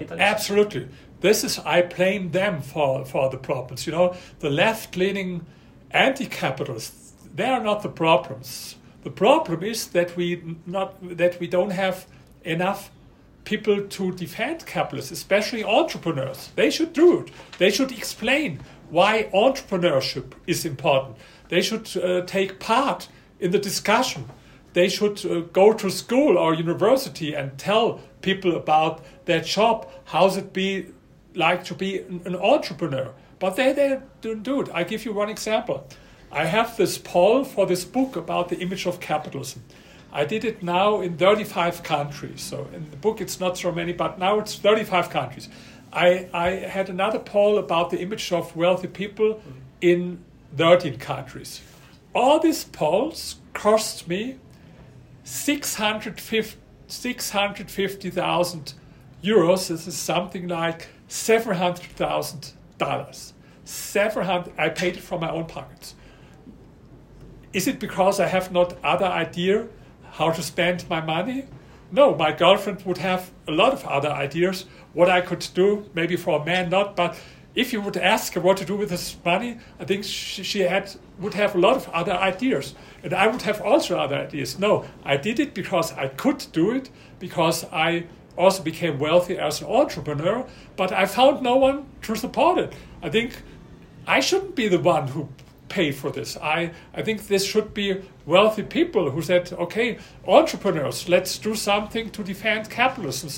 Absolutely. This is I blame them for for the problems. You know, the left-leaning anti-capitalists they are not the problems. The problem is that we not that we don't have enough people to defend capitalists, especially entrepreneurs. They should do it. They should explain why entrepreneurship is important. They should uh, take part in the discussion. They should uh, go to school or university and tell people about their job, how's it be like to be an entrepreneur. But they, they don't do it. I give you one example. I have this poll for this book about the image of capitalism. I did it now in 35 countries. So in the book it's not so many, but now it's 35 countries. I, I had another poll about the image of wealthy people in 13 countries. All these polls cost me 650 650,000 euros. This is something like $700,000. 700 I paid it from my own pockets. Is it because I have not other idea how to spend my money? No, my girlfriend would have a lot of other ideas what I could do, maybe for a man not, but if you would ask her what to do with this money, I think she, she had would have a lot of other ideas, and I would have also other ideas. No, I did it because I could do it because I also became wealthy as an entrepreneur, but I found no one to support it. I think I shouldn't be the one who pay for this. I, I think this should be wealthy people who said, okay, entrepreneurs, let's do something to defend capitalism.